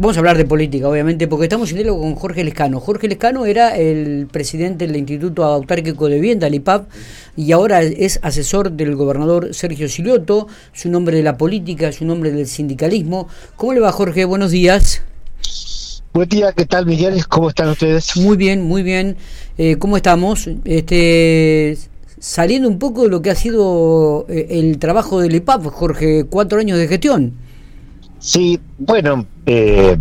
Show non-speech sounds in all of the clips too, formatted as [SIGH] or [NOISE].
Vamos a hablar de política, obviamente, porque estamos en diálogo con Jorge Lescano. Jorge Lescano era el presidente del Instituto Autárquico de Vivienda, el IPAP, y ahora es asesor del gobernador Sergio Silioto, su nombre de la política, su nombre del sindicalismo. ¿Cómo le va, Jorge? Buenos días. Buen día, ¿qué tal, Miguel? ¿Cómo están ustedes? Muy bien, muy bien. Eh, ¿Cómo estamos? Este, saliendo un poco de lo que ha sido eh, el trabajo del IPAP, Jorge, cuatro años de gestión. Sí, bueno, eh,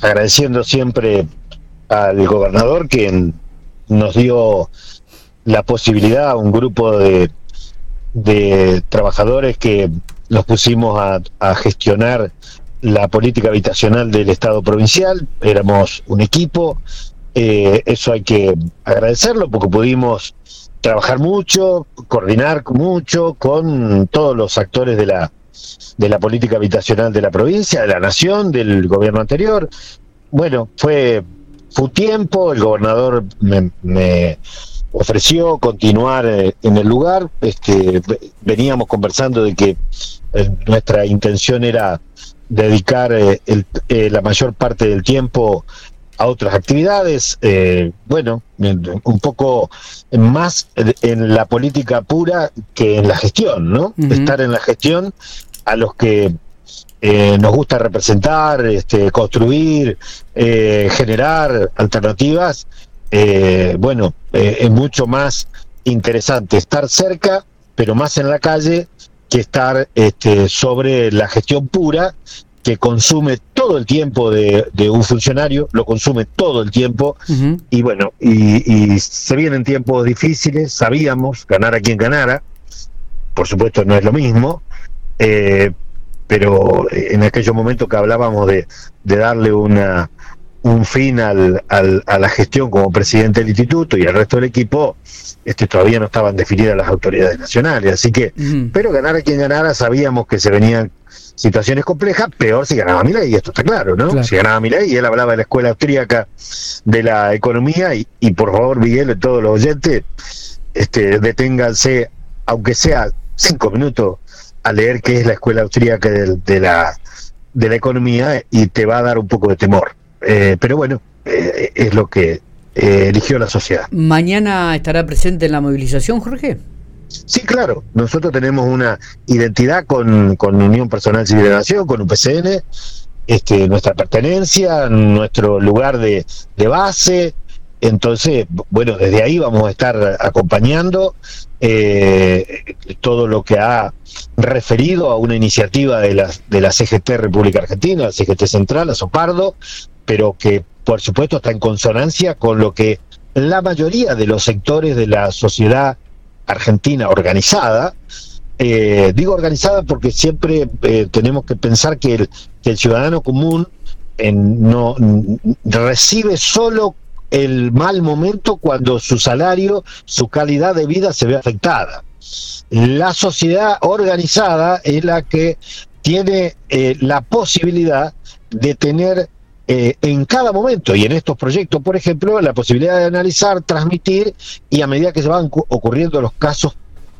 agradeciendo siempre al gobernador que nos dio la posibilidad a un grupo de, de trabajadores que los pusimos a, gestionar la política habitacional del Estado provincial, éramos un equipo, eh, eso hay que agradecerlo porque pudimos trabajar mucho, coordinar mucho con todos los actores de la de la política habitacional de la provincia, de la nación, del gobierno anterior. Bueno, fue, fue tiempo, el gobernador me, ofreció continuar eh, en el lugar, este, veníamos conversando de que eh, nuestra intención era dedicar eh, la mayor parte del tiempo a otras actividades, bueno, un poco más en la política pura que en la gestión, ¿no? Estar en la gestión a los que eh, nos gusta representar, este, construir, eh, generar alternativas, eh, bueno, es mucho más interesante estar cerca, pero más en la calle, que estar este, sobre la gestión pura, que consume todo el tiempo de, un funcionario, lo consume todo el tiempo, y bueno, y, y, se vienen tiempos difíciles, sabíamos, ganar a quien ganara, por supuesto no es lo mismo, eh, pero en aquellos momentos que hablábamos de, darle una, un fin al, a la gestión como presidente del instituto y al resto del equipo, este, todavía no estaban definidas las autoridades nacionales. Así que, pero ganar a quien ganara, sabíamos que se venían situaciones complejas, peor si ganaba Milei, y esto está claro, ¿no? Si ganaba Milei, y él hablaba de la escuela austríaca de la economía, y, y por favor, Miguel, todos los oyentes, este, deténganse, aunque sea cinco minutos, a leer qué es la escuela austríaca de, la, de la economía y te va a dar un poco de temor. Eh, pero bueno, eh, es lo que eh, eligió la sociedad. ¿Mañana estará presente en la movilización, Jorge? Sí, claro. Nosotros tenemos una identidad con, con Unión Personal Civil de la Nación, con UPCN, este, nuestra pertenencia, nuestro lugar de, de base, entonces, bueno, desde ahí vamos a estar acompañando eh, todo lo que ha referido a una iniciativa de la, de la CGT República Argentina, la CGT Central, a Sopardo, pero que por supuesto está en consonancia con lo que la mayoría de los sectores de la sociedad argentina organizada, eh, digo organizada porque siempre eh, tenemos que pensar que el, ciudadano común no recibe solo el mal momento cuando su salario, su calidad de vida se ve afectada. La sociedad organizada es la que tiene eh, la posibilidad de tener eh, en cada momento y en estos proyectos, por ejemplo, la posibilidad de analizar, transmitir y a medida que se van ocurriendo los casos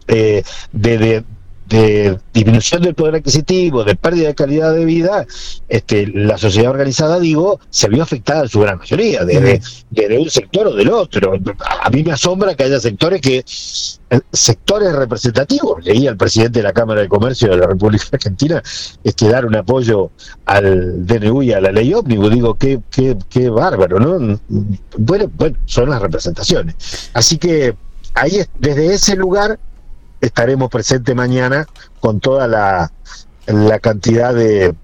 eh, de, de disminución del poder adquisitivo, de pérdida de calidad de vida, este, la sociedad organizada, digo, se vio afectada en su gran mayoría, desde, un sector o del otro. A mí me asombra que haya sectores que, eh, sectores representativos, leí al presidente de la Cámara de Comercio de la República Argentina, este, dar un apoyo al DNU y a la ley ómnibus, digo, qué, qué, qué bárbaro, ¿no? Bueno, bueno, son las representaciones. Así que ahí, desde ese lugar, estaremos presentes mañana con toda la, cantidad de,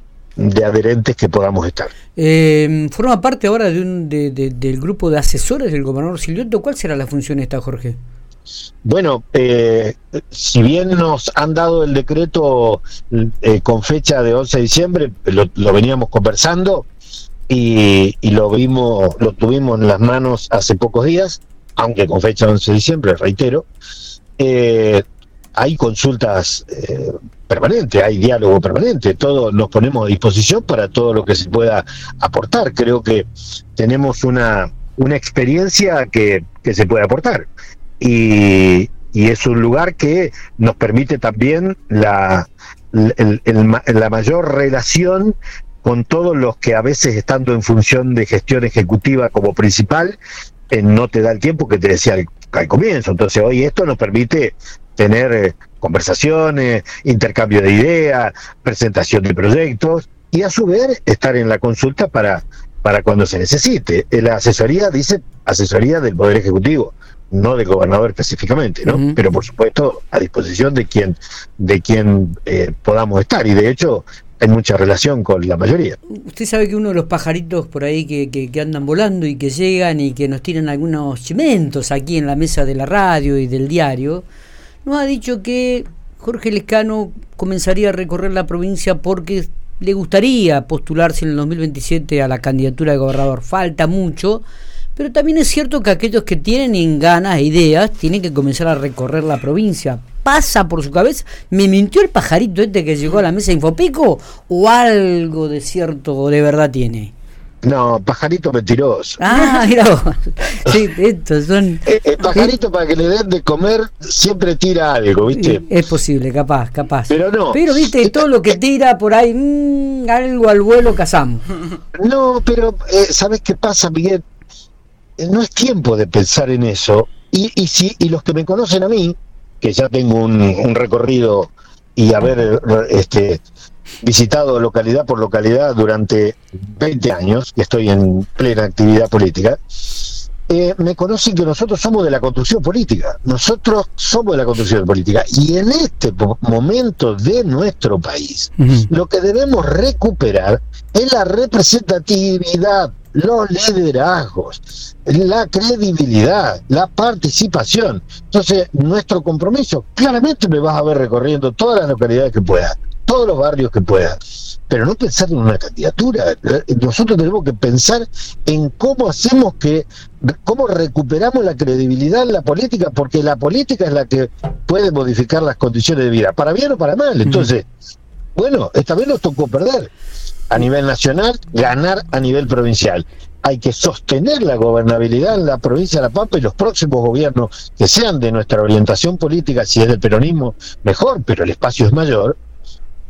adherentes que podamos estar. Eh, forma parte ahora de un, del grupo de asesores del gobernador Silvio. ¿Cuál será la función esta, Jorge? Bueno, eh, si bien nos han dado el decreto eh, con fecha de 11 de diciembre, lo, veníamos conversando y, y, lo vimos, lo tuvimos en las manos hace pocos días, aunque con fecha de 11 de diciembre, reitero. Eh, hay consultas eh, permanentes, hay diálogo permanente, todo nos ponemos a disposición para todo lo que se pueda aportar. Creo que tenemos una, una experiencia que, que se puede aportar. Y, y es un lugar que nos permite también la, la mayor relación con todos los que a veces estando en función de gestión ejecutiva como principal, eh, no te da el tiempo que te decía al, comienzo. Entonces hoy esto nos permite tener eh, conversaciones, intercambio de ideas, presentación de proyectos y a su vez estar en la consulta para, para cuando se necesite. La asesoría dice asesoría del Poder Ejecutivo no del gobernador específicamente, ¿no? Pero por supuesto a disposición de quien, de quien eh, podamos estar. Y de hecho hay mucha relación con la mayoría. Usted sabe que uno de los pajaritos por ahí que, que, andan volando y que llegan y que nos tiran algunos chimentos aquí en la mesa de la radio y del diario, nos ha dicho que Jorge Lescano comenzaría a recorrer la provincia porque le gustaría postularse en el 2027 a la candidatura de gobernador. Falta mucho pero también es cierto que aquellos que tienen ganas e ideas tienen que comenzar a recorrer la provincia. ¿Pasa por su cabeza? ¿Me mintió el pajarito este que llegó a la mesa de Infopico? ¿O algo de cierto o de verdad tiene? No, pajarito mentiroso. Ah, [LAUGHS] mira Sí, estos son. El, eh, eh, pajarito para que le den de comer siempre tira algo, ¿viste? Es posible, capaz, capaz. Pero no. Pero, ¿viste? Todo lo que tira por ahí, mmm, algo al vuelo cazamos. No, pero eh, ¿sabes qué pasa, Miguel? no es tiempo de pensar en eso. Y, y, si, y los que me conocen a mí, que ya tengo un, recorrido y haber este, visitado localidad por localidad durante 20 años, que estoy en plena actividad política, eh, me conocen que nosotros somos de la construcción política. Nosotros somos de la construcción política. Y en este momento de nuestro país, lo que debemos recuperar es la representatividad los liderazgos, la credibilidad, la participación. Entonces, nuestro compromiso, claramente me vas a ver recorriendo todas las localidades que pueda, todos los barrios que pueda, pero no pensar en una candidatura. Nosotros tenemos que pensar en cómo hacemos que, cómo recuperamos la credibilidad en la política, porque la política es la que puede modificar las condiciones de vida, para bien o para mal. Entonces, bueno, esta vez nos tocó perder a nivel nacional, ganar a nivel provincial. Hay que sostener la gobernabilidad en la provincia de La Pampa y los próximos gobiernos que sean de nuestra orientación política, si es del peronismo, mejor, pero el espacio es mayor,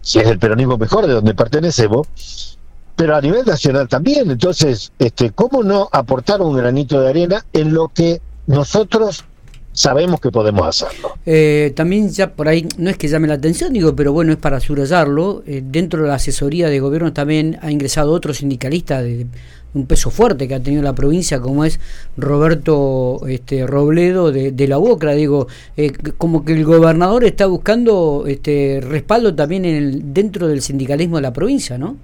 si es del peronismo mejor, de donde pertenecemos, pero a nivel nacional también. Entonces, este, ¿cómo no aportar un granito de arena en lo que nosotros sabemos que podemos hacerlo. Eh, también ya por ahí, no es que llame la atención, digo, pero bueno, es para subrayarlo, eh, dentro de la asesoría de gobierno también ha ingresado otro sindicalista de, un peso fuerte que ha tenido la provincia, como es Roberto este, Robledo de, la UOCRA. Digo, eh, como que el gobernador está buscando este, respaldo también en el, dentro del sindicalismo de la provincia, ¿no?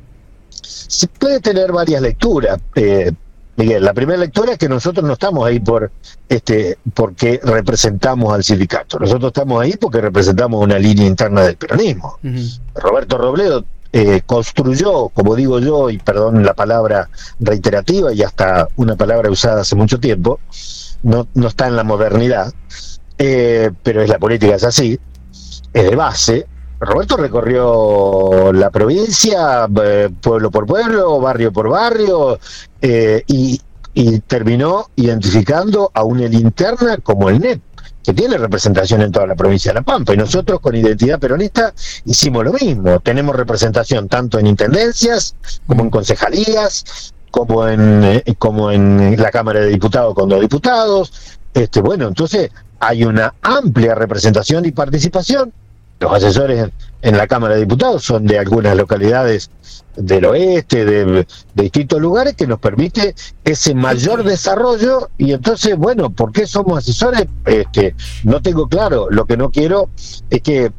Se puede tener varias lecturas. Eh, Miguel, la primera lectura es que nosotros no estamos ahí por este porque representamos al sindicato. Nosotros estamos ahí porque representamos una línea interna del peronismo. Roberto Robledo eh, construyó, como digo yo, y perdón la palabra reiterativa y hasta una palabra usada hace mucho tiempo, no, no está en la modernidad, eh, pero es la política, es así, es de base, Roberto recorrió la provincia, eh, pueblo por pueblo, barrio por barrio, eh, y, terminó identificando a una linterna como el NEP, que tiene representación en toda la provincia de La Pampa. Y nosotros con identidad peronista hicimos lo mismo. Tenemos representación tanto en intendencias como en concejalías, como en, eh, como en la Cámara de Diputados con dos diputados. Este, bueno, entonces hay una amplia representación y participación los asesores en, la Cámara de Diputados son de algunas localidades del oeste, de, distintos lugares, que nos permite ese mayor desarrollo. Y entonces, bueno, ¿por qué somos asesores? Este, no tengo claro. Lo que no quiero es que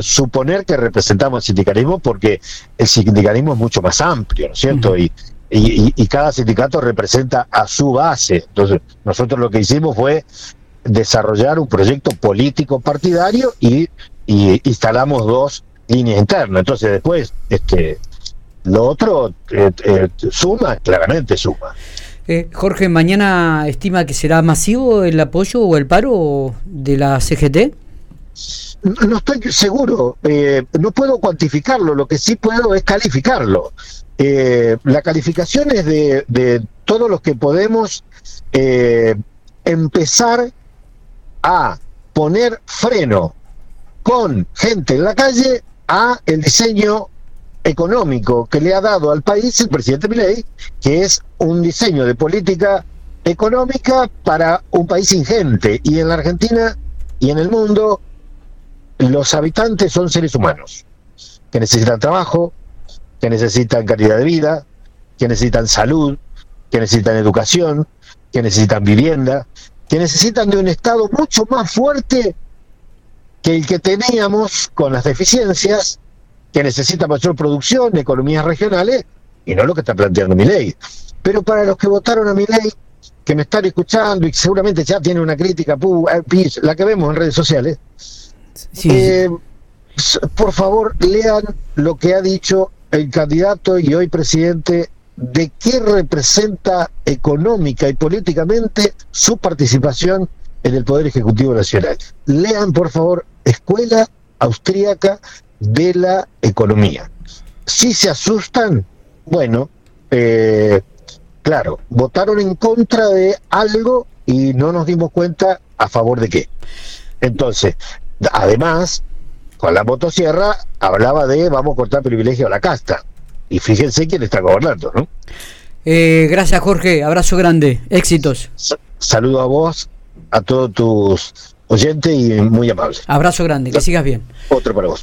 suponer que representamos el sindicalismo porque el sindicalismo es mucho más amplio, ¿no es cierto? y, y, cada sindicato representa a su base. Entonces, nosotros lo que hicimos fue desarrollar un proyecto político partidario y y instalamos dos líneas internas. Entonces después, este, lo otro eh, eh, suma, claramente suma. Eh, Jorge, ¿mañana estima que será masivo el apoyo o el paro de la CGT? No, estoy seguro, no puedo cuantificarlo, lo que sí puedo es calificarlo. la calificación es de, de todos los que podemos empezar a poner freno con gente en la calle a el diseño económico que le ha dado al país el presidente Milei, que es un diseño de política económica para un país ingente. Y en la Argentina y en el mundo, los habitantes son seres humanos, que necesitan trabajo, que necesitan calidad de vida, que necesitan salud, que necesitan educación, que necesitan vivienda, que necesitan de un Estado mucho más fuerte que el que teníamos con las deficiencias, que necesita mayor producción, economías regionales, y no lo que está planteando mi ley. Pero para los que votaron a mi ley, que me están escuchando y seguramente ya tienen una crítica, eh, la que vemos en redes sociales, eh, por favor lean lo que ha dicho el candidato y hoy presidente de qué representa económica y políticamente su participación en el Poder Ejecutivo Nacional. Lean, por favor, Escuela Austríaca de la Economía. Si se asustan, bueno, eh, claro, votaron en contra de algo y no nos dimos cuenta a favor de qué. Entonces, además, con la motosierra hablaba de vamos a cortar privilegio a la casta. Y fíjense quién está gobernando, ¿no? Eh, gracias, Jorge. Abrazo grande. Éxitos. saludo a vos, a todos tus oyentes y muy amables. Abrazo grande. Que sigas bien. Otro para vos.